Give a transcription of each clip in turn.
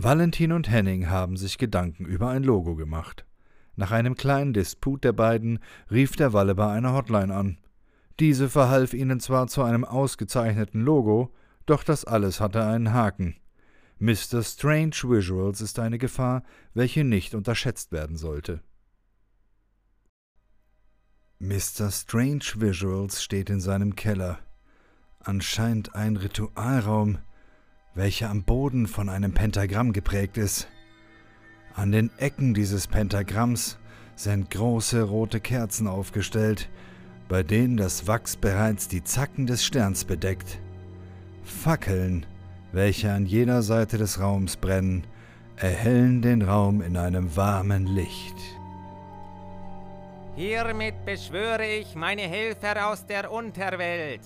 Valentin und Henning haben sich Gedanken über ein Logo gemacht. Nach einem kleinen Disput der beiden rief der Walle bei einer Hotline an. Diese verhalf ihnen zwar zu einem ausgezeichneten Logo, doch das alles hatte einen Haken. Mr. Strange Visuals ist eine Gefahr, welche nicht unterschätzt werden sollte. Mr. Strange Visuals steht in seinem Keller. Anscheinend ein Ritualraum, welcher am Boden von einem Pentagramm geprägt ist. An den Ecken dieses Pentagramms sind große rote Kerzen aufgestellt, bei denen das Wachs bereits die Zacken des Sterns bedeckt. Fackeln, welche an jeder Seite des Raums brennen, erhellen den Raum in einem warmen Licht. Hiermit beschwöre ich meine Helfer aus der Unterwelt.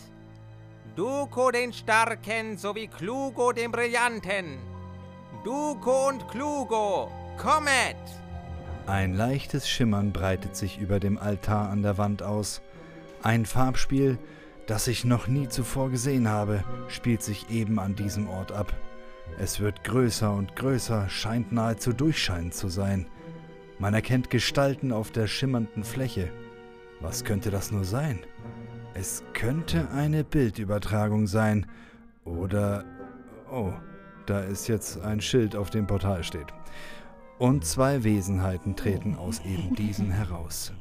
Duko den Starken sowie Klugo den Brillanten. Duko und Klugo, kommet! Ein leichtes Schimmern breitet sich über dem Altar an der Wand aus. Ein Farbspiel, das ich noch nie zuvor gesehen habe, spielt sich eben an diesem Ort ab. Es wird größer und größer, scheint nahezu durchscheinend zu sein. Man erkennt Gestalten auf der schimmernden Fläche. Was könnte das nur sein? Es könnte eine Bildübertragung sein. Oder... Oh, da ist jetzt ein Schild, auf dem Portal steht. Und zwei Wesenheiten treten aus eben diesen heraus.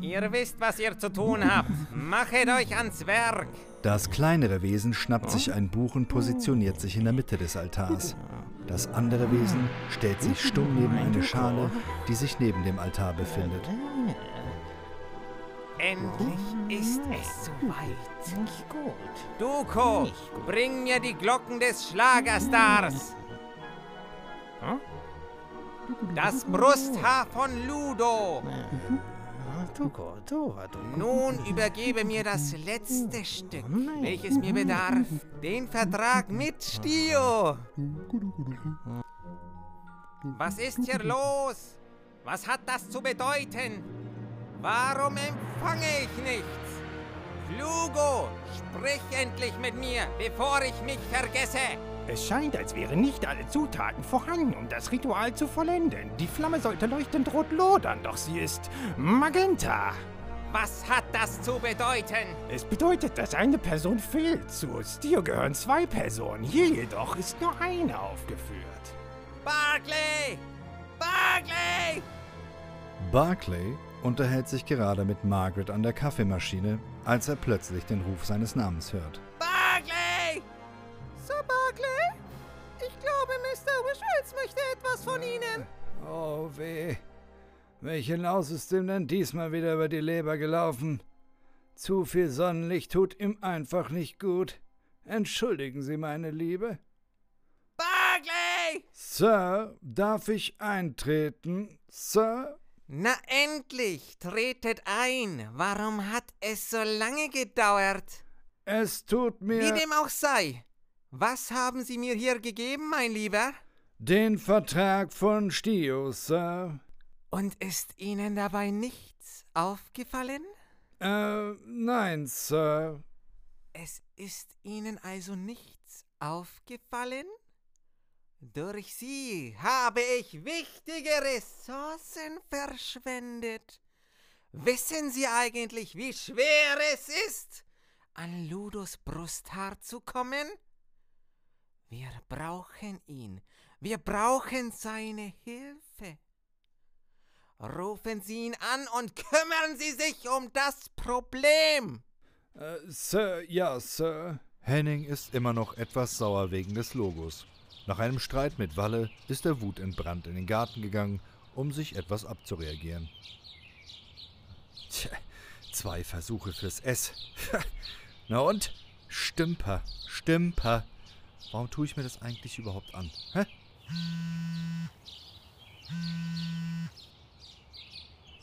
Ihr wisst, was ihr zu tun habt. Machet euch ans Werk. Das kleinere Wesen schnappt sich ein Buch und positioniert sich in der Mitte des Altars. Das andere Wesen stellt sich stumm neben eine Schale, die sich neben dem Altar befindet. Endlich ist es soweit. Nicht gut. Duko, bring mir die Glocken des Schlagerstars. Das Brusthaar von Ludo. Nun übergebe mir das letzte Stück, welches mir bedarf, den Vertrag mit Stio. Was ist hier los? Was hat das zu bedeuten? Warum empfange ich nichts? Flugo, sprich endlich mit mir, bevor ich mich vergesse. Es scheint, als wären nicht alle Zutaten vorhanden, um das Ritual zu vollenden. Die Flamme sollte leuchtend rot lodern, doch sie ist magenta. Was hat das zu bedeuten? Es bedeutet, dass eine Person fehlt. Zu Stio gehören zwei Personen. Hier jedoch ist nur eine aufgeführt. Barclay! Barclay! Barclay unterhält sich gerade mit Margaret an der Kaffeemaschine, als er plötzlich den Ruf seines Namens hört. Barclay! Sir Barclay? Ich glaube, Mr. Wishwells möchte etwas von Ihnen. Oh weh. Welche Laus ist ihm denn diesmal wieder über die Leber gelaufen? Zu viel Sonnenlicht tut ihm einfach nicht gut. Entschuldigen Sie, meine Liebe. Barclay! Sir, darf ich eintreten? Sir? Na endlich, tretet ein. Warum hat es so lange gedauert? Es tut mir. Wie dem auch sei. Was haben Sie mir hier gegeben, mein Lieber? Den Vertrag von Stio, Sir. Und ist Ihnen dabei nichts aufgefallen? Äh, nein, Sir. Es ist Ihnen also nichts aufgefallen? Durch Sie habe ich wichtige Ressourcen verschwendet. Wissen Sie eigentlich, wie schwer es ist, an Ludos Brusthaar zu kommen? Wir brauchen ihn. Wir brauchen seine Hilfe. Rufen Sie ihn an und kümmern Sie sich um das Problem. Äh, Sir, ja, Sir. Henning ist immer noch etwas sauer wegen des Logos. Nach einem Streit mit Walle ist er wutentbrannt in den Garten gegangen, um sich etwas abzureagieren. Tja, zwei Versuche fürs S. Na und? Stümper, Stümper. Warum tue ich mir das eigentlich überhaupt an? Hä?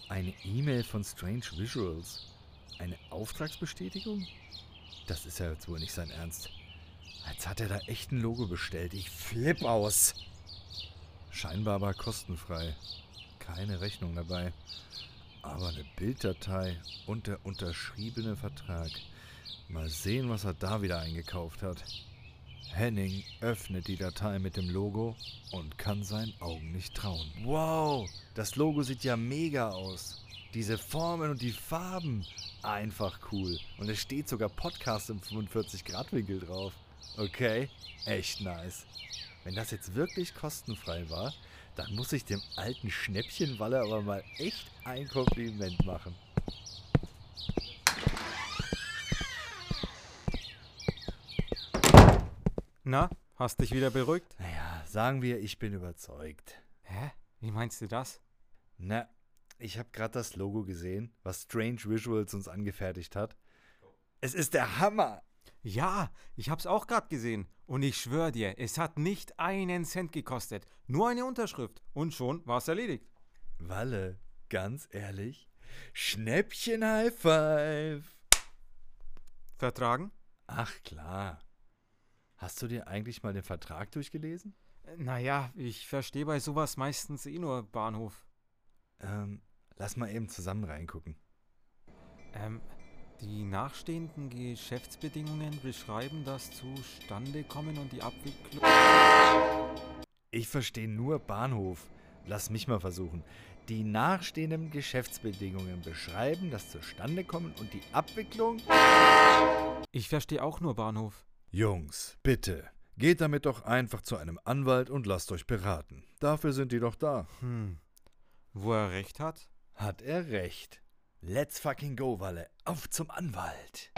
Eine E-Mail von Strange Visuals. Eine Auftragsbestätigung? Das ist ja jetzt wohl nicht sein Ernst. Als hat er da echt ein Logo bestellt. Ich flipp aus. Scheinbar aber kostenfrei. Keine Rechnung dabei. Aber eine Bilddatei und der unterschriebene Vertrag. Mal sehen, was er da wieder eingekauft hat. Henning öffnet die Datei mit dem Logo und kann seinen Augen nicht trauen. Wow, das Logo sieht ja mega aus. Diese Formen und die Farben, einfach cool. Und es steht sogar Podcast im 45-Grad-Winkel drauf. Okay, echt nice. Wenn das jetzt wirklich kostenfrei war, dann muss ich dem alten Schnäppchenwalle aber mal echt ein Kompliment machen. Na, hast dich wieder beruhigt? Naja, sagen wir, ich bin überzeugt. Hä? Wie meinst du das? Na, ich habe gerade das Logo gesehen, was Strange Visuals uns angefertigt hat. Es ist der Hammer! Ja, ich hab's auch gerade gesehen. Und ich schwör dir, es hat nicht einen Cent gekostet. Nur eine Unterschrift. Und schon war's erledigt. Walle, ganz ehrlich, Schnäppchen High Five! Vertragen? Ach klar. Hast du dir eigentlich mal den Vertrag durchgelesen? Naja, ich verstehe bei sowas meistens eh nur Bahnhof. Ähm, lass mal eben zusammen reingucken. Ähm, die nachstehenden Geschäftsbedingungen beschreiben das Zustandekommen und die Abwicklung. Ich verstehe nur Bahnhof. Lass mich mal versuchen. Die nachstehenden Geschäftsbedingungen beschreiben das Zustandekommen und die Abwicklung. Ich verstehe auch nur Bahnhof. Jungs, bitte, geht damit doch einfach zu einem Anwalt und lasst euch beraten. Dafür sind die doch da. Hm. Wo er recht hat? Hat er recht. Let's fucking go, Walle. Auf zum Anwalt.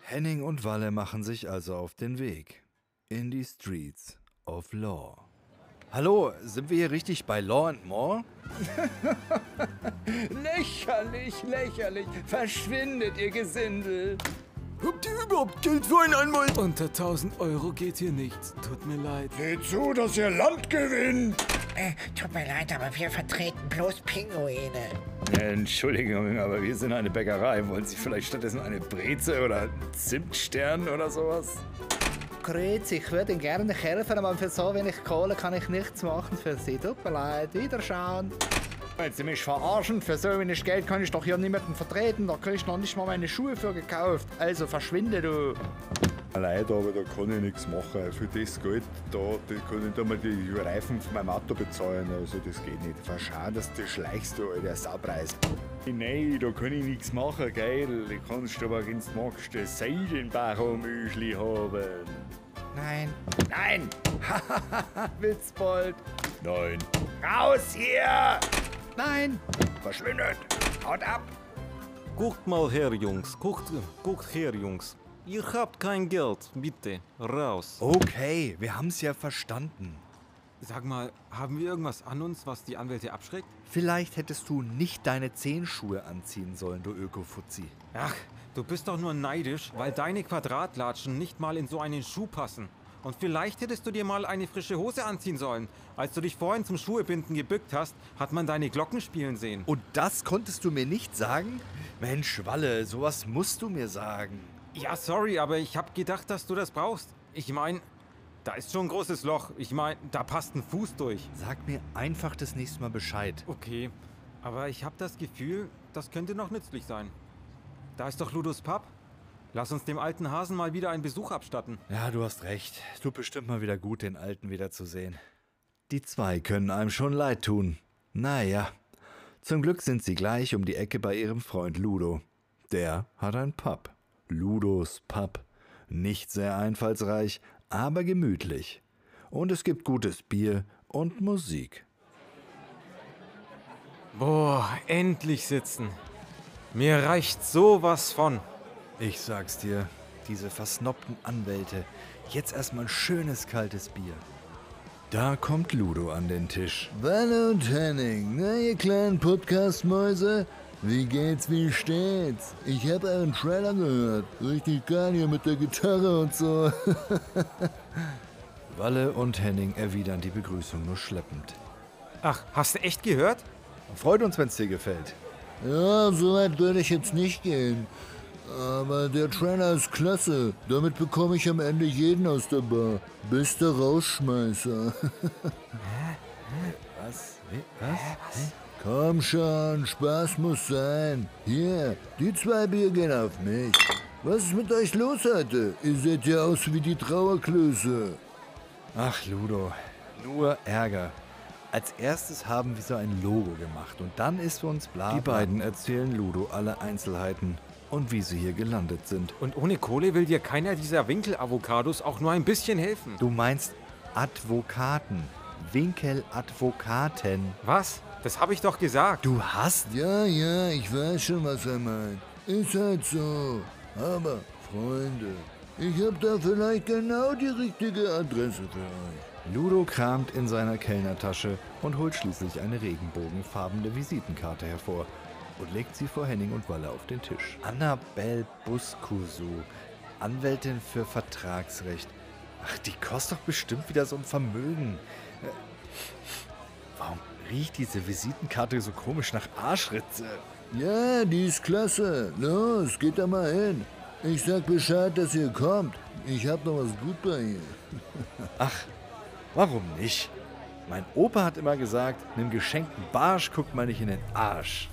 Henning und Walle machen sich also auf den Weg. In die Streets of Law. Hallo, sind wir hier richtig bei Law and More? Lächerlich, lächerlich. Verschwindet, ihr Gesindel. Habt ihr überhaupt Geld für einen Anwalt? Unter 1000 Euro geht hier nichts. Tut mir leid. Seht zu, dass ihr Land gewinnt! Äh, tut mir leid, aber wir vertreten bloß Pinguine. Entschuldigung, aber wir sind eine Bäckerei. Wollen Sie vielleicht stattdessen eine Breze oder einen Zimtstern oder sowas? Grüezi, ich würde Ihnen gerne helfen, aber für so wenig Kohle kann ich nichts machen für Sie. Tut mir leid, Wiederschauen. Wollen Sie mich verarschen? Für so wenig Geld kann ich doch hier niemanden vertreten. Da krieg ich noch nicht mal meine Schuhe für gekauft. Also verschwinde du. Leider, aber da kann ich nichts machen. Für das Geld, da, da kann ich da mal die Reifen von meinem Auto bezahlen. Also das geht nicht. Verschau, dass du schleichst, du alter Saupreis. Nein, da kann ich nichts machen, geil. Du kannst aber, wenn du magst, ein Seidenbacher-Müsli haben. Nein. Nein! Witzbold. Nein. Raus hier! Nein! Verschwindet! Haut ab! Guckt mal her, Jungs. Guckt, guckt her, Jungs. Ihr habt kein Geld. Bitte, raus. Okay, wir haben's ja verstanden. Sag mal, haben wir irgendwas an uns, was die Anwälte abschreckt? Vielleicht hättest du nicht deine Zehenschuhe anziehen sollen, du Öko-Fuzzi. Ach, du bist doch nur neidisch, weil deine Quadratlatschen nicht mal in so einen Schuh passen. Und vielleicht hättest du dir mal eine frische Hose anziehen sollen. Als du dich vorhin zum Schuhebinden gebückt hast, hat man deine Glocken spielen sehen. Und das konntest du mir nicht sagen? Mensch, Walle, sowas musst du mir sagen. Ja, sorry, aber ich hab gedacht, dass du das brauchst. Ich mein, da ist schon ein großes Loch. Ich mein, da passt ein Fuß durch. Sag mir einfach das nächste Mal Bescheid. Okay, aber ich hab das Gefühl, das könnte noch nützlich sein. Da ist doch Ludos Pub. Lass uns dem alten Hasen mal wieder einen Besuch abstatten. Ja, du hast recht. Tut bestimmt mal wieder gut, den Alten wiederzusehen. Die zwei können einem schon leid tun. Naja, zum Glück sind sie gleich um die Ecke bei ihrem Freund Ludo. Der hat ein Pub. Ludos Pub. Nicht sehr einfallsreich, aber gemütlich. Und es gibt gutes Bier und Musik. Boah, endlich sitzen. Mir reicht sowas von. Ich sag's dir, diese versnobten Anwälte. Jetzt erstmal ein schönes kaltes Bier. Da kommt Ludo an den Tisch. Walle und Henning, na ihr kleinen Podcast-Mäuse? Wie geht's, wie steht's? Ich hab euren Trailer gehört. Richtig geil hier mit der Gitarre und so. Walle und Henning erwidern die Begrüßung nur schleppend. Ach, hast du echt gehört? Freut uns, wenn's dir gefällt. Ja, so weit würde ich jetzt nicht gehen. Aber der Trailer ist klasse. Damit bekomme ich am Ende jeden aus der Bar. Bester Rausschmeißer. Was? Wie? Was? Komm schon, Spaß muss sein. Hier, die zwei Bier gehen auf mich. Was ist mit euch los heute? Ihr seht ja aus wie die Trauerklöße. Ach, Ludo, nur Ärger. Als erstes haben wir so ein Logo gemacht und dann ist für uns bla. Die beiden erzählen Ludo alle Einzelheiten und wie sie hier gelandet sind. Und ohne Kohle will dir keiner dieser Winkelavocados auch nur ein bisschen helfen. Du meinst Advokaten. Winkeladvokaten. Was? Das habe ich doch gesagt. Du hast? Ja, ja, ich weiß schon, was er meint. Ist halt so. Aber, Freunde, ich hab da vielleicht genau die richtige Adresse für euch. Ludo kramt in seiner Kellnertasche und holt schließlich eine regenbogenfarbene Visitenkarte hervor und legt sie vor Henning und Walle auf den Tisch. Annabelle Buskusu, Anwältin für Vertragsrecht. Ach, die kostet doch bestimmt wieder so ein Vermögen. Äh, Warum riecht diese Visitenkarte so komisch nach Arschritze? Ja, die ist klasse. Los, geht da mal hin. Ich sag Bescheid, dass ihr kommt. Ich hab noch was gut bei ihr. Ach, warum nicht? Mein Opa hat immer gesagt, einem geschenkten Barsch guckt man nicht in den Arsch.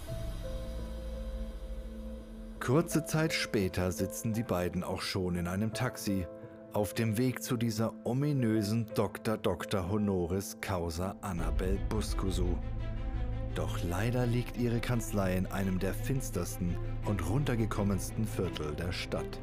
Kurze Zeit später sitzen die beiden auch schon in einem Taxi auf dem Weg zu dieser ominösen Dr. Dr. Honoris Causa Annabel Buskusu. Doch leider liegt ihre Kanzlei in einem der finstersten und runtergekommensten Viertel der Stadt.